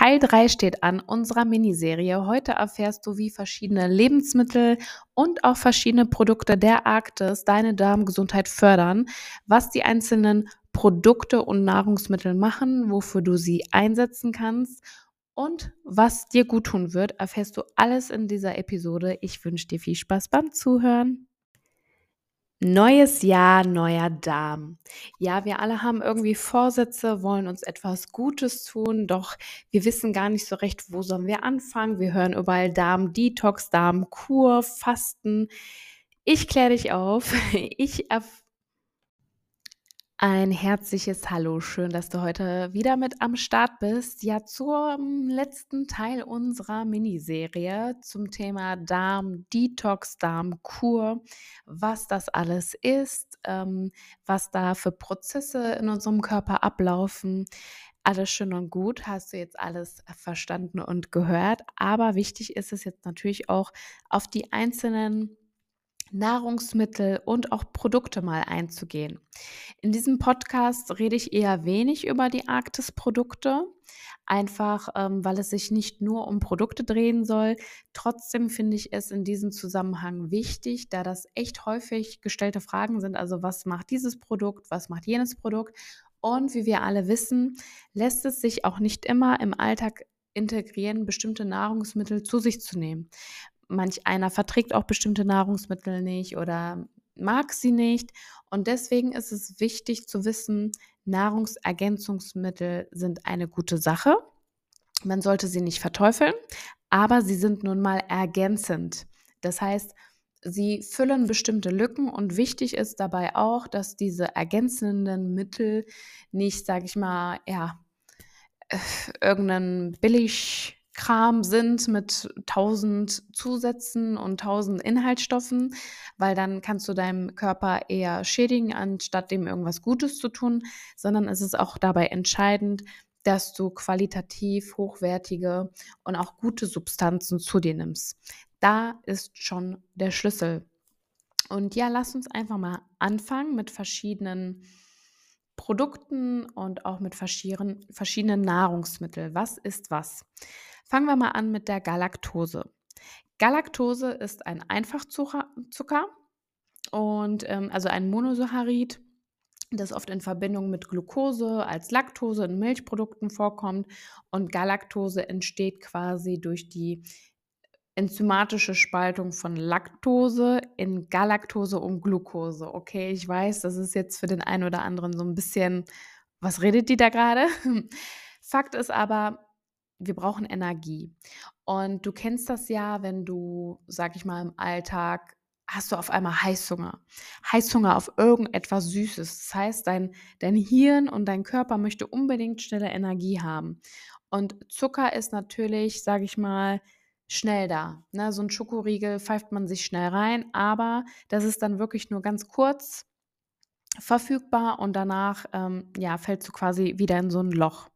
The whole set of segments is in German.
Teil 3 steht an unserer Miniserie. Heute erfährst du, wie verschiedene Lebensmittel und auch verschiedene Produkte der Arktis deine Darmgesundheit fördern, was die einzelnen Produkte und Nahrungsmittel machen, wofür du sie einsetzen kannst und was dir gut tun wird, erfährst du alles in dieser Episode. Ich wünsche dir viel Spaß beim Zuhören. Neues Jahr, neuer Darm. Ja, wir alle haben irgendwie Vorsätze, wollen uns etwas Gutes tun, doch wir wissen gar nicht so recht, wo sollen wir anfangen. Wir hören überall Darm-Detox, Darm-Kur, Fasten. Ich kläre dich auf. Ich ein herzliches Hallo, schön, dass du heute wieder mit am Start bist. Ja, zum letzten Teil unserer Miniserie zum Thema Darm, Detox, Darmkur, was das alles ist, ähm, was da für Prozesse in unserem Körper ablaufen. Alles schön und gut, hast du jetzt alles verstanden und gehört. Aber wichtig ist es jetzt natürlich auch auf die einzelnen Nahrungsmittel und auch Produkte mal einzugehen. In diesem Podcast rede ich eher wenig über die Arktis-Produkte, einfach ähm, weil es sich nicht nur um Produkte drehen soll. Trotzdem finde ich es in diesem Zusammenhang wichtig, da das echt häufig gestellte Fragen sind. Also was macht dieses Produkt, was macht jenes Produkt? Und wie wir alle wissen, lässt es sich auch nicht immer im Alltag integrieren, bestimmte Nahrungsmittel zu sich zu nehmen manch einer verträgt auch bestimmte Nahrungsmittel nicht oder mag sie nicht. Und deswegen ist es wichtig zu wissen, Nahrungsergänzungsmittel sind eine gute Sache. Man sollte sie nicht verteufeln, aber sie sind nun mal ergänzend. Das heißt, sie füllen bestimmte Lücken und wichtig ist dabei auch, dass diese ergänzenden Mittel nicht, sage ich mal, ja, äh, irgendeinen billig Kram sind mit tausend Zusätzen und tausend Inhaltsstoffen, weil dann kannst du deinem Körper eher schädigen, anstatt dem irgendwas Gutes zu tun, sondern es ist auch dabei entscheidend, dass du qualitativ hochwertige und auch gute Substanzen zu dir nimmst. Da ist schon der Schlüssel. Und ja, lass uns einfach mal anfangen mit verschiedenen Produkten und auch mit verschiedenen Nahrungsmitteln. Was ist was? Fangen wir mal an mit der Galaktose. Galaktose ist ein Einfachzucker und ähm, also ein Monosaccharid, das oft in Verbindung mit Glucose als Laktose in Milchprodukten vorkommt. Und Galaktose entsteht quasi durch die enzymatische Spaltung von Laktose in Galaktose und Glucose. Okay, ich weiß, das ist jetzt für den einen oder anderen so ein bisschen, was redet die da gerade? Fakt ist aber, wir brauchen Energie. Und du kennst das ja, wenn du, sag ich mal, im Alltag hast du auf einmal Heißhunger. Heißhunger auf irgendetwas Süßes. Das heißt, dein, dein Hirn und dein Körper möchte unbedingt schnelle Energie haben. Und Zucker ist natürlich, sag ich mal, schnell da. Ne? So ein Schokoriegel pfeift man sich schnell rein, aber das ist dann wirklich nur ganz kurz verfügbar und danach ähm, ja, fällst du quasi wieder in so ein Loch.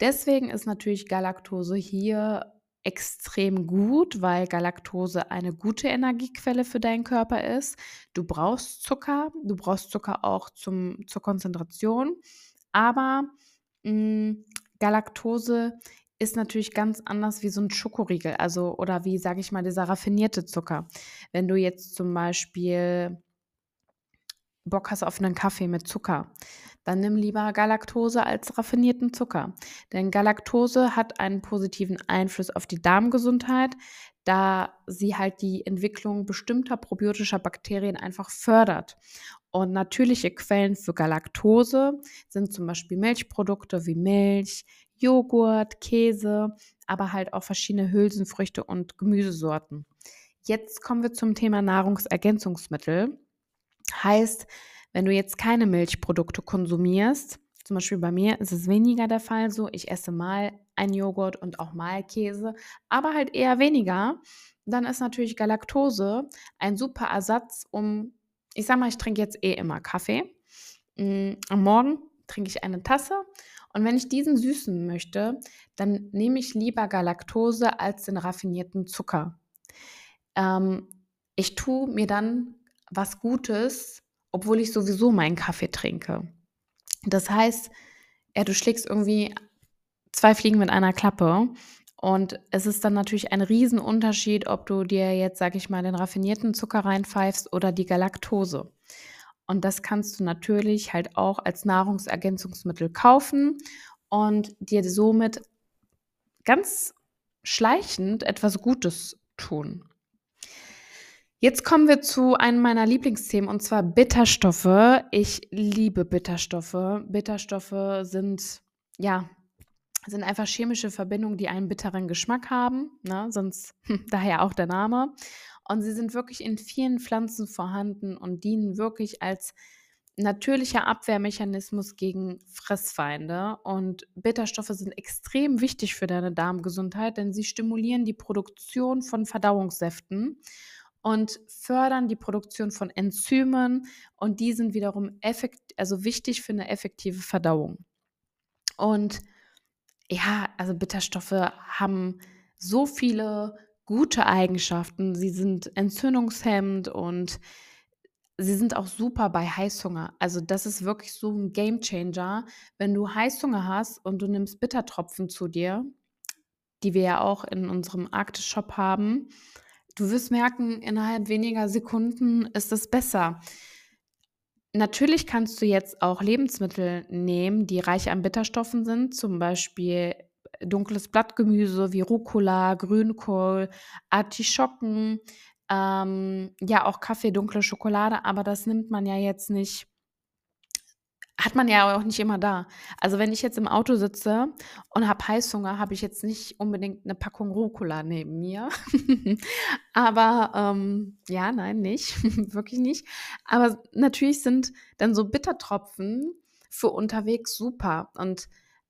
Deswegen ist natürlich Galaktose hier extrem gut, weil Galaktose eine gute Energiequelle für deinen Körper ist. Du brauchst Zucker, du brauchst Zucker auch zum, zur Konzentration, aber mh, hm, Galaktose ist natürlich ganz anders wie so ein Schokoriegel, also oder wie, sage ich mal, dieser raffinierte Zucker. Wenn du jetzt zum Beispiel Bock hast auf einen Kaffee mit Zucker, dann nimm lieber Galaktose als raffinierten Zucker. Denn Galaktose hat einen positiven Einfluss auf die Darmgesundheit, da sie halt die Entwicklung bestimmter probiotischer Bakterien einfach fördert. Und natürliche Quellen für Galaktose sind zum Beispiel Milchprodukte wie Milch, Joghurt, Käse, aber halt auch verschiedene Hülsenfrüchte und Gemüsesorten. Jetzt kommen wir zum Thema Nahrungsergänzungsmittel. Heißt, wenn du jetzt keine Milchprodukte konsumierst, zum Beispiel bei mir ist es weniger der Fall so, ich esse mal ein Joghurt und auch mal Käse, aber halt eher weniger, dann ist natürlich Galaktose ein super Ersatz, um, ich sag mal, ich trinke jetzt eh immer Kaffee. Mm, am Morgen trinke ich eine Tasse und wenn ich diesen süßen möchte, dann nehme ich lieber Galaktose als den raffinierten Zucker. Ähm, ich tue mir dann was Gutes obwohl ich sowieso meinen Kaffee trinke. Das heißt, ja, du schlägst irgendwie zwei Fliegen mit einer Klappe. Und es ist dann natürlich ein Riesenunterschied, ob du dir jetzt, sag ich mal, den raffinierten Zucker reinpfeifst oder die Galaktose. Und das kannst du natürlich halt auch als Nahrungsergänzungsmittel kaufen und dir somit ganz schleichend etwas Gutes tun. Jetzt kommen wir zu einem meiner Lieblingsthemen und zwar Bitterstoffe. Ich liebe Bitterstoffe. Bitterstoffe sind ja sind einfach chemische Verbindungen, die einen bitteren Geschmack haben, ne? sonst daher auch der Name. Und sie sind wirklich in vielen Pflanzen vorhanden und dienen wirklich als natürlicher Abwehrmechanismus gegen Fressfeinde. Und Bitterstoffe sind extrem wichtig für deine Darmgesundheit, denn sie stimulieren die Produktion von Verdauungssäften und fördern die Produktion von Enzymen und die sind wiederum effekt also wichtig für eine effektive Verdauung. Und ja, also Bitterstoffe haben so viele gute Eigenschaften. Sie sind entzündungshemmend und sie sind auch super bei Heißhunger. Also das ist wirklich so ein Game Changer, wenn du Heißhunger hast und du nimmst Bittertropfen zu dir, die wir ja auch in unserem Arktis-Shop haben. Du wirst merken, innerhalb weniger Sekunden ist es besser. Natürlich kannst du jetzt auch Lebensmittel nehmen, die reich an Bitterstoffen sind, zum Beispiel dunkles Blattgemüse wie Rucola, Grünkohl, Artischocken, ähm, ja auch Kaffee, dunkle Schokolade, aber das nimmt man ja jetzt nicht hat man ja auch nicht immer da. Also wenn ich jetzt im Auto sitze und habe Heißhunger, habe ich jetzt nicht unbedingt eine Packung Rucola neben mir. Aber ähm, ja, nein, nicht, wirklich nicht. Aber natürlich sind dann so Bittertropfen für unterwegs super. Und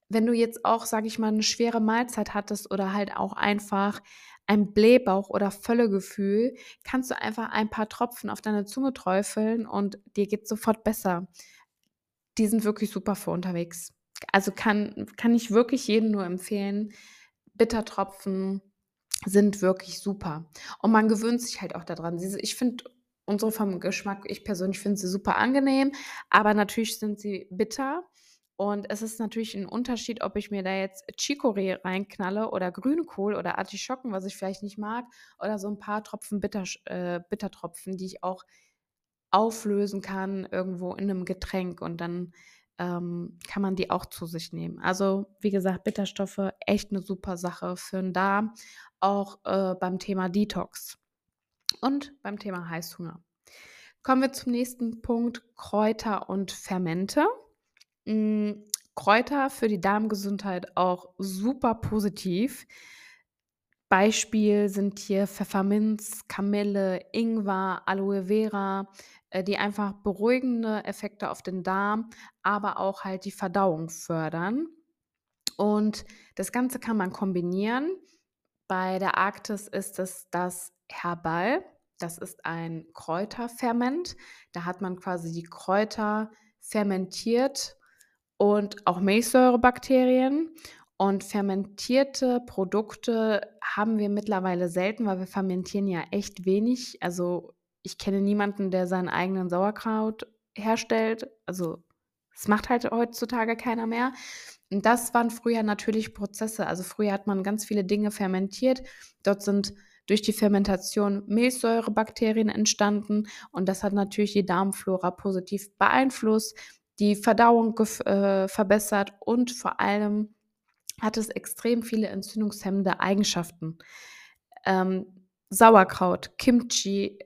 wenn du jetzt auch, sage ich mal, eine schwere Mahlzeit hattest oder halt auch einfach ein Blähbauch oder Völlegefühl, kannst du einfach ein paar Tropfen auf deine Zunge träufeln und dir geht sofort besser die sind wirklich super für unterwegs. Also kann, kann ich wirklich jedem nur empfehlen. Bittertropfen sind wirklich super. Und man gewöhnt sich halt auch daran. Ich finde unsere vom Geschmack, ich persönlich finde sie super angenehm, aber natürlich sind sie bitter. Und es ist natürlich ein Unterschied, ob ich mir da jetzt Chicorée reinknalle oder Grünkohl oder Artischocken, was ich vielleicht nicht mag, oder so ein paar Tropfen Bitter, äh, Bittertropfen, die ich auch auflösen kann irgendwo in einem Getränk und dann ähm, kann man die auch zu sich nehmen. Also wie gesagt, Bitterstoffe echt eine super Sache für den Darm, auch äh, beim Thema Detox und beim Thema Heißhunger. Kommen wir zum nächsten Punkt, Kräuter und Fermente. Mhm, Kräuter für die Darmgesundheit auch super positiv. Beispiel sind hier Pfefferminz, Kamille, Ingwer, Aloe Vera, äh, die einfach beruhigende Effekte auf den Darm, aber auch halt die Verdauung fördern. Und das Ganze kann man kombinieren. Bei der Arktis ist es das Herbal. Das ist ein Kräuterferment. Da hat man quasi die Kräuter fermentiert und auch Milchsäurebakterien. Und fermentierte Produkte haben wir mittlerweile selten, weil wir fermentieren ja echt wenig. Also ich kenne niemanden, der seinen eigenen Sauerkraut herstellt. Also es macht halt heutzutage keiner mehr. Und das waren früher natürlich Prozesse. Also früher hat man ganz viele Dinge fermentiert. Dort sind durch die Fermentation Milchsäurebakterien entstanden und das hat natürlich die Darmflora positiv beeinflusst, die Verdauung äh, verbessert und vor allem hat es extrem viele entzündungshemmende Eigenschaften. Ähm, Sauerkraut, Kimchi,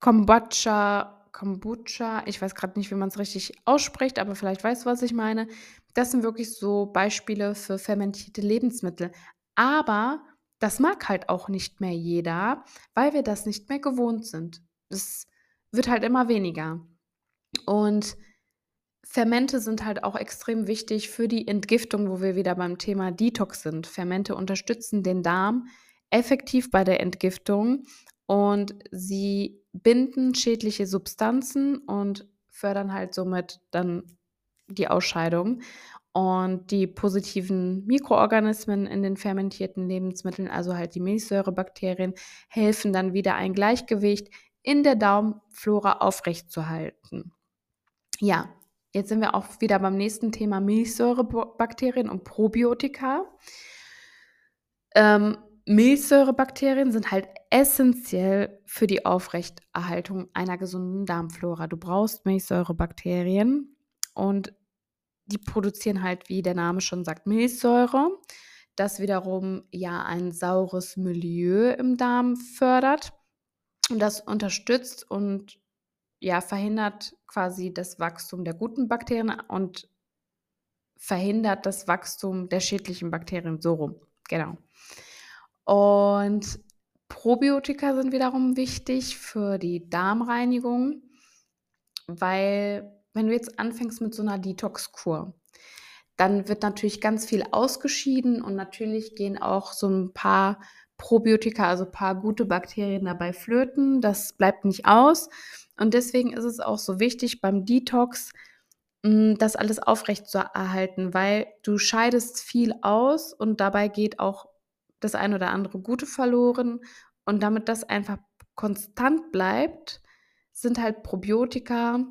Kombucha, Kombucha, ich weiß gerade nicht, wie man es richtig ausspricht, aber vielleicht weißt du, was ich meine. Das sind wirklich so Beispiele für fermentierte Lebensmittel. Aber das mag halt auch nicht mehr jeder, weil wir das nicht mehr gewohnt sind. Es wird halt immer weniger. Und Fermente sind halt auch extrem wichtig für die Entgiftung, wo wir wieder beim Thema Detox sind. Fermente unterstützen den Darm effektiv bei der Entgiftung und sie binden schädliche Substanzen und fördern halt somit dann die Ausscheidung. Und die positiven Mikroorganismen in den fermentierten Lebensmitteln, also halt die Milchsäurebakterien, helfen dann wieder ein Gleichgewicht in der Darmflora aufrechtzuerhalten. Ja, Jetzt sind wir auch wieder beim nächsten Thema Milchsäurebakterien und Probiotika. Ähm, Milchsäurebakterien sind halt essentiell für die Aufrechterhaltung einer gesunden Darmflora. Du brauchst Milchsäurebakterien und die produzieren halt, wie der Name schon sagt, Milchsäure, das wiederum ja ein saures Milieu im Darm fördert und das unterstützt und ja verhindert quasi das Wachstum der guten Bakterien und verhindert das Wachstum der schädlichen Bakterien so rum. Genau. Und Probiotika sind wiederum wichtig für die Darmreinigung, weil wenn du jetzt anfängst mit so einer Detox-Kur, dann wird natürlich ganz viel ausgeschieden und natürlich gehen auch so ein paar Probiotika, also ein paar gute Bakterien dabei flöten. Das bleibt nicht aus. Und deswegen ist es auch so wichtig beim Detox, hm, das alles aufrecht zu erhalten, weil du scheidest viel aus und dabei geht auch das ein oder andere Gute verloren. Und damit das einfach konstant bleibt, sind halt Probiotika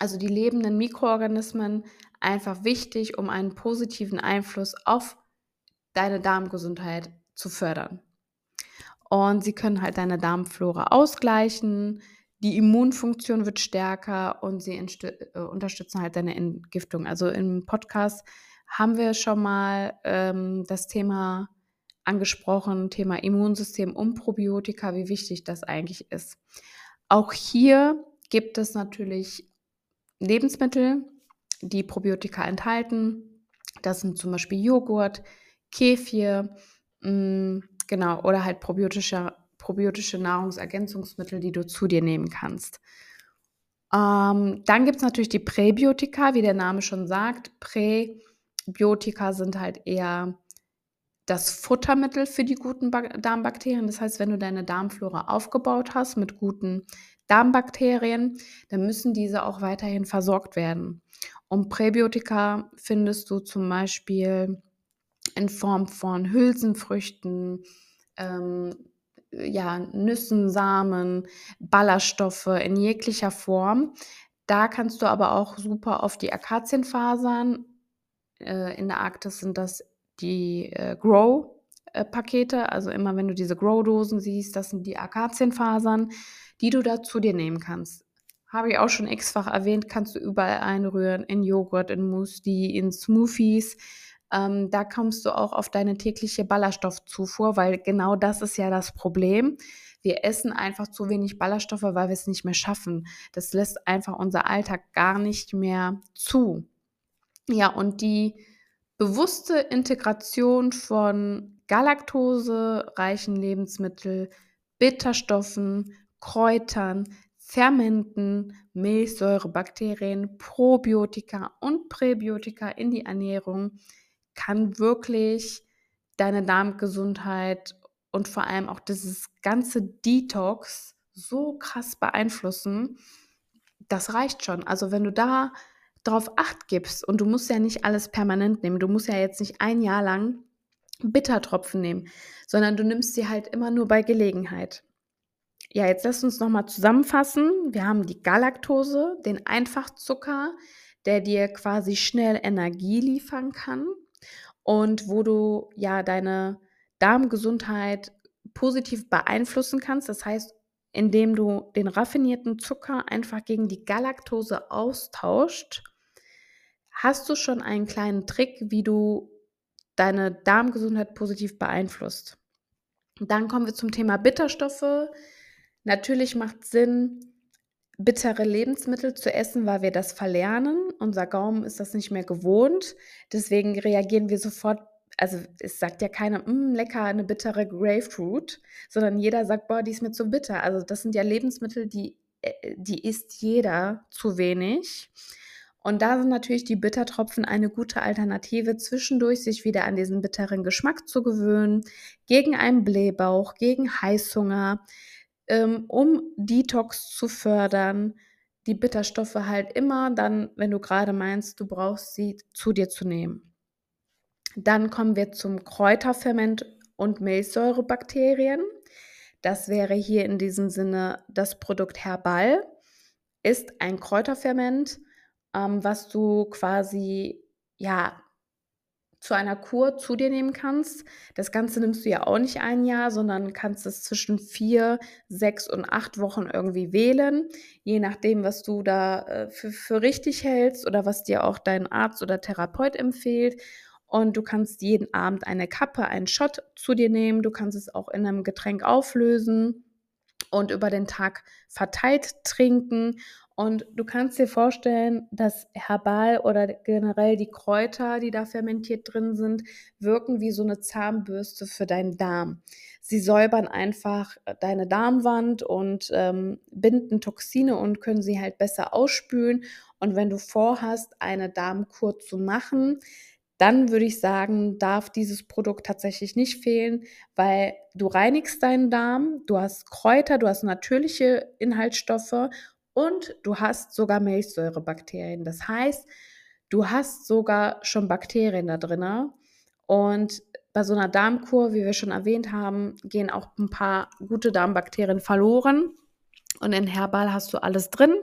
also die lebenden Mikroorganismen, einfach wichtig, um einen positiven Einfluss auf deine Darmgesundheit zu fördern. Und sie können halt deine Darmflora ausgleichen, die Immunfunktion wird stärker und sie äh, unterstützen halt deine Entgiftung. Also im Podcast haben wir schon mal ähm, das Thema angesprochen, Thema Immunsystem und Probiotika, wie wichtig das eigentlich ist. Auch hier gibt es natürlich Lebensmittel, die Probiotika enthalten. Das sind zum Beispiel Joghurt, Kefir, mh, mm, genau, oder halt probiotische, probiotische Nahrungsergänzungsmittel, die du zu dir nehmen kannst. Ähm, dann gibt es natürlich die Präbiotika, wie der Name schon sagt. Präbiotika sind halt eher das Futtermittel für die guten Darmbakterien. Das heißt, wenn du deine Darmflora aufgebaut hast mit guten Darmbakterien, dann müssen diese auch weiterhin versorgt werden. Und Präbiotika findest du zum Beispiel in Form von Hülsenfrüchten, ähm, ja, Nüssen, Samen, Ballaststoffe in jeglicher Form. Da kannst du aber auch super auf die Akazienfasern, äh, in der Arktis sind das die äh, Grow-Pakete, also immer wenn du diese Grow-Dosen siehst, das sind die Akazienfasern die du da zu dir nehmen kannst. Habe ich auch schon x-fach erwähnt, kannst du überall einrühren, in Joghurt, in Muesli, in Smoothies. Ähm, da kommst du auch auf deine tägliche Ballaststoffzufuhr, weil genau das ist ja das Problem. Wir essen einfach zu wenig Ballaststoffe, weil wir es nicht mehr schaffen. Das lässt einfach unser Alltag gar nicht mehr zu. Ja, und die bewusste Integration von galaktosereichen Lebensmitteln, Bitterstoffen, Kräutern, Fermenten, Milchsäurebakterien, Probiotika und Präbiotika in die Ernährung kann wirklich deine Darmgesundheit und vor allem auch dieses ganze Detox so krass beeinflussen. Das reicht schon. Also wenn du da drauf acht gibst und du musst ja nicht alles permanent nehmen, du musst ja jetzt nicht ein Jahr lang Bittertropfen nehmen, sondern du nimmst sie halt immer nur bei Gelegenheit. Ja, jetzt lass uns nochmal zusammenfassen. Wir haben die Galaktose, den Einfachzucker, der dir quasi schnell Energie liefern kann und wo du ja deine Darmgesundheit positiv beeinflussen kannst. Das heißt, indem du den raffinierten Zucker einfach gegen die Galaktose austauscht, hast du schon einen kleinen Trick, wie du deine Darmgesundheit positiv beeinflusst. Dann kommen wir zum Thema Bitterstoffe. Natürlich macht Sinn, bittere Lebensmittel zu essen, weil wir das verlernen. Unser Gaumen ist das nicht mehr gewohnt. Deswegen reagieren wir sofort. Also es sagt ja keiner, mm, lecker, eine bittere Grapefruit, sondern jeder sagt, boah, die ist mir zu bitter. Also das sind ja Lebensmittel, die, äh, die isst jeder zu wenig. Und da sind natürlich die Bittertropfen eine gute Alternative, zwischendurch sich wieder an diesen bitteren Geschmack zu gewöhnen, gegen einen Blähbauch, gegen Heißhunger, ähm, um Detox zu fördern, die Bitterstoffe halt immer dann, wenn du gerade meinst, du brauchst sie zu dir zu nehmen. Dann kommen wir zum Kräuterferment und Milchsäurebakterien. Das wäre hier in diesem Sinne das Produkt Herbal, ist ein Kräuterferment ähm, was du quasi, ja, zu einer Kur zu dir nehmen kannst. Das Ganze nimmst du ja auch nicht ein Jahr, sondern kannst es zwischen vier, sechs und acht Wochen irgendwie wählen, je nachdem, was du da äh, für, für richtig hältst oder was dir auch dein Arzt oder Therapeut empfiehlt. Und du kannst jeden Abend eine Kappe, einen Shot zu dir nehmen. Du kannst es auch in einem Getränk auflösen und über den Tag verteilt trinken. Und du kannst dir vorstellen, dass Herbal oder generell die Kräuter, die da fermentiert drin sind, wirken wie so eine Zahnbürste für deinen Darm. Sie säubern einfach äh, deine Darmwand und ähm, binden Toxine und können sie halt besser ausspülen. Und wenn du vorhast, eine Darmkur zu machen, dann würde ich sagen, darf dieses Produkt tatsächlich nicht fehlen, weil du reinigst deinen Darm, du hast Kräuter, du hast natürliche Inhaltsstoffe und du hast sogar Milchsäurebakterien. Das heißt, du hast sogar schon Bakterien da drin. Und bei so einer Darmkur, wie wir schon erwähnt haben, gehen auch ein paar gute Darmbakterien verloren. Und in Herbal hast du alles drin.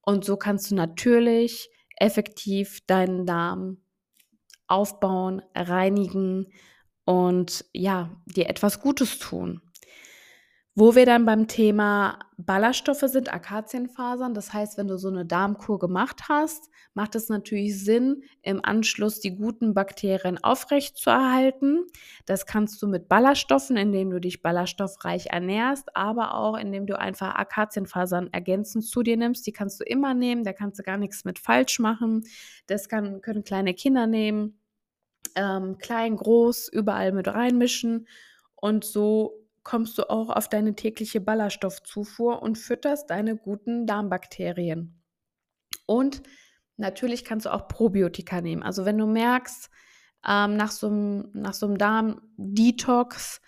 Und so kannst du natürlich effektiv deinen Darm aufbauen, reinigen und ja, dir etwas Gutes tun. Wo wir dann beim Thema Ballaststoffe sind, Akazienfasern. Das heißt, wenn du so eine Darmkur gemacht hast, macht es natürlich Sinn, im Anschluss die guten Bakterien aufrechtzuerhalten. Das kannst du mit Ballaststoffen, indem du dich ballaststoffreich ernährst, aber auch indem du einfach Akazienfasern ergänzend zu dir nimmst. Die kannst du immer nehmen, da kannst du gar nichts mit falsch machen. Das kann, können kleine Kinder nehmen, ähm, klein, groß, überall mit reinmischen und so kommst du auch auf deine tägliche Ballaststoffzufuhr und fütterst deine guten Darmbakterien. Und natürlich kannst du auch Probiotika nehmen. Also wenn du merkst, ähm, nach so einem, nach Darm-Detox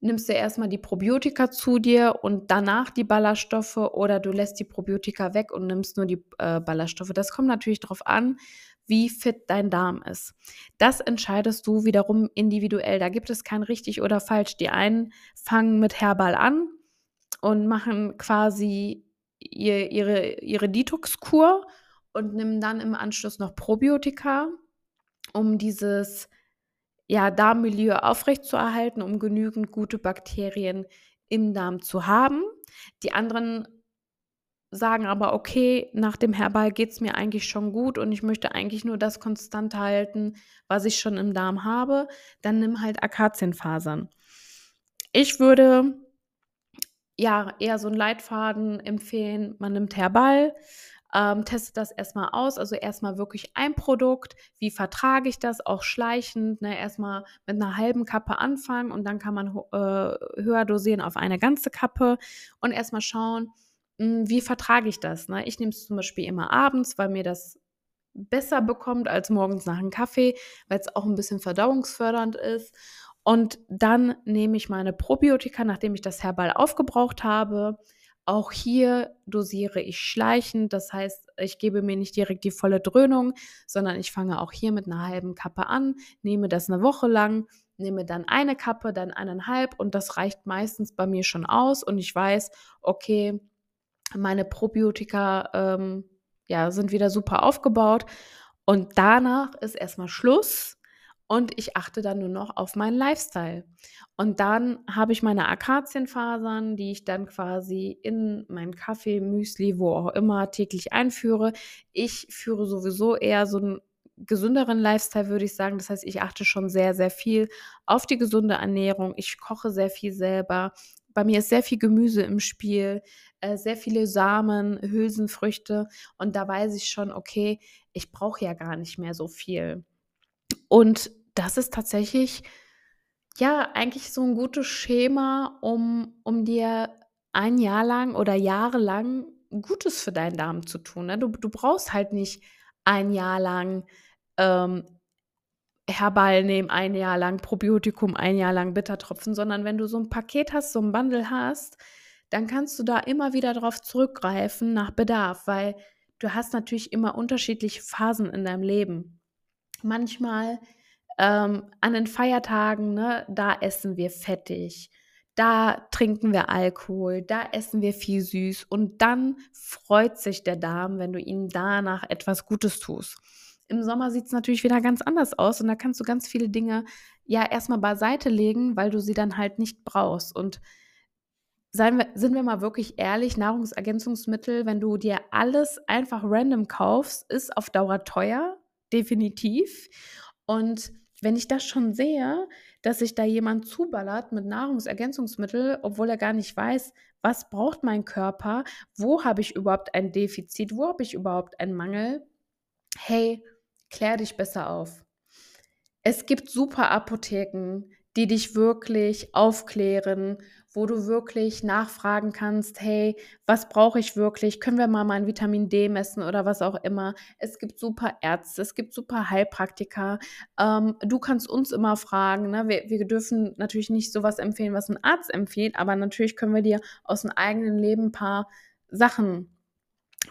nimmst du erstmal die Probiotika zu dir und danach die Ballaststoffe oder du lässt die Probiotika weg und nimmst nur die äh, Ballaststoffe. Das kommt natürlich darauf an, wie fit dein Darm ist. Das entscheidest du wiederum individuell. Da gibt es kein richtig oder falsch. Die einen fangen mit Herbal an und machen quasi ihr, ihre, ihre Detox-Kur und nehmen dann im Anschluss noch Probiotika, um dieses ja, Darmmilieu aufrechtzuerhalten, um genügend gute Bakterien im Darm zu haben. Die anderen sagen aber, okay, nach dem Herbal geht es mir eigentlich schon gut und ich möchte eigentlich nur das konstant halten, was ich schon im Darm habe, dann nimm halt Akazienfasern. Ich würde ja eher so einen Leitfaden empfehlen, man nimmt Herbal, ähm, testet das erstmal aus, also erstmal wirklich ein Produkt, wie vertrage ich das, auch schleichend, ne? erstmal mit einer halben Kappe anfangen und dann kann man äh, höher dosieren auf eine ganze Kappe und erstmal schauen, wie vertrage ich das? Ne? Ich nehme es zum Beispiel immer abends, weil mir das besser bekommt als morgens nach einem Kaffee, weil es auch ein bisschen verdauungsfördernd ist. Und dann nehme ich meine Probiotika, nachdem ich das Herbal aufgebraucht habe. Auch hier dosiere ich schleichend, das heißt, ich gebe mir nicht direkt die volle Dröhnung, sondern ich fange auch hier mit einer halben Kappe an, nehme das eine Woche lang, nehme dann eine Kappe, dann eineinhalb und das reicht meistens bei mir schon aus und ich weiß, okay, meine Probiotika ähm, ja, sind wieder super aufgebaut. Und danach ist erstmal Schluss und ich achte dann nur noch auf meinen Lifestyle. Und dann habe ich meine Akazienfasern, die ich dann quasi in meinen Kaffee, Müsli, wo auch immer täglich einführe. Ich führe sowieso eher so einen gesünderen Lifestyle, würde ich sagen. Das heißt, ich achte schon sehr, sehr viel auf die gesunde Ernährung. Ich koche sehr viel selber. Bei mir ist sehr viel Gemüse im Spiel. Äh, sehr viele Samen, Hülsenfrüchte und da weiß ich schon, okay, ich brauche ja gar nicht mehr so viel. Und das ist tatsächlich ja eigentlich so ein gutes Schema, um, um dir ein Jahr lang oder jahrelang Gutes für deinen Darm zu tun. Ne? Du, du brauchst halt nicht ein Jahr lang ähm, Herbal nehmen, ein Jahr lang Probiotikum, ein Jahr lang Bittertropfen, sondern wenn du so ein Paket hast, so ein Bundle hast, dann kannst du da immer wieder darauf zurückgreifen nach Bedarf, weil du hast natürlich immer unterschiedliche Phasen in deinem Leben. Manchmal ähm, an den Feiertagen, ne, da essen wir fettig. da trinken wir Alkohol, da essen wir viel süß und dann freut sich der Darm, wenn du ihm danach etwas Gutes tust. Im Sommer sieht es natürlich wieder ganz anders aus und da kannst du ganz viele Dinge ja erstmal beiseite legen, weil du sie dann halt nicht brauchst. Und seien wir, sind wir mal wirklich ehrlich, Nahrungsergänzungsmittel, wenn du dir alles einfach random kaufst, ist auf Dauer teuer, definitiv. Und wenn ich das schon sehe, dass sich da jemand zuballert mit Nahrungsergänzungsmittel, obwohl er gar nicht weiß, was braucht mein Körper, wo habe ich überhaupt ein Defizit, wo habe ich überhaupt einen Mangel, hey, klär dich besser auf. Es gibt super Apotheken, die dich wirklich aufklären, wo du wirklich nachfragen kannst, hey, was brauche ich wirklich? Können wir mal mein Vitamin D messen oder was auch immer? Es gibt super Ärzte, es gibt super Heilpraktiker. Ähm, du kannst uns immer fragen. Ne? Wir, wir dürfen natürlich nicht sowas empfehlen, was ein Arzt empfiehlt, aber natürlich können wir dir aus dem eigenen Leben ein paar Sachen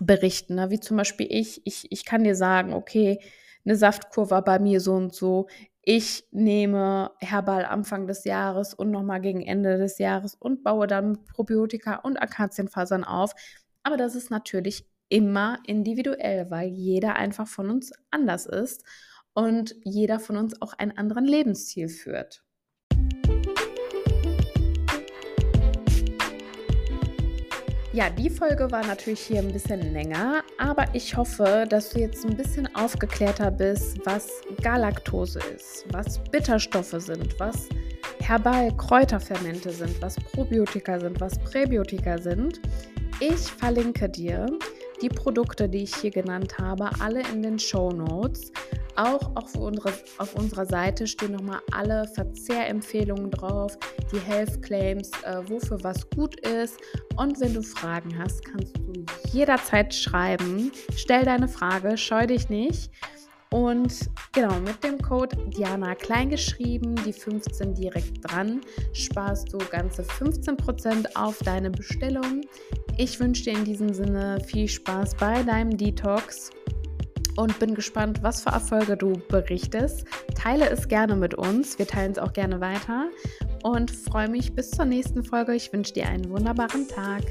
berichten. Ne? Wie zum Beispiel ich, ich, ich kann dir sagen, okay, eine Saftkur war bei mir so und so. Ich nehme Herbal Anfang des Jahres und nochmal gegen Ende des Jahres und baue dann Probiotika und Akazienfasern auf. Aber das ist natürlich immer individuell, weil jeder einfach von uns anders ist und jeder von uns auch einen anderen Lebensstil führt. Ja, die Folge war natürlich hier ein bisschen länger, aber ich hoffe, dass du jetzt ein bisschen aufgeklärter bist, was Galaktose ist, was Bitterstoffe sind, was Herbal-Kräuterfermente sind, was Probiotika sind, was Präbiotika sind. Ich verlinke dir die Produkte, die ich hier genannt habe, alle in den Show Notes. Auch auf, unsere, auf unserer Seite stehen nochmal alle Verzehrempfehlungen drauf, die Health Claims, äh, wofür was gut ist. Und wenn du Fragen hast, kannst du jederzeit schreiben. Stell deine Frage, scheu dich nicht. Und genau, mit dem Code Diana kleingeschrieben, die 15 direkt dran, sparst du ganze 15% auf deine Bestellung. Ich wünsche dir in diesem Sinne viel Spaß bei deinem Detox und bin gespannt, was für Erfolge du berichtest. Teile es gerne mit uns. Wir teilen es auch gerne weiter und freue mich bis zur nächsten Folge. Ich wünsche dir einen wunderbaren Tag.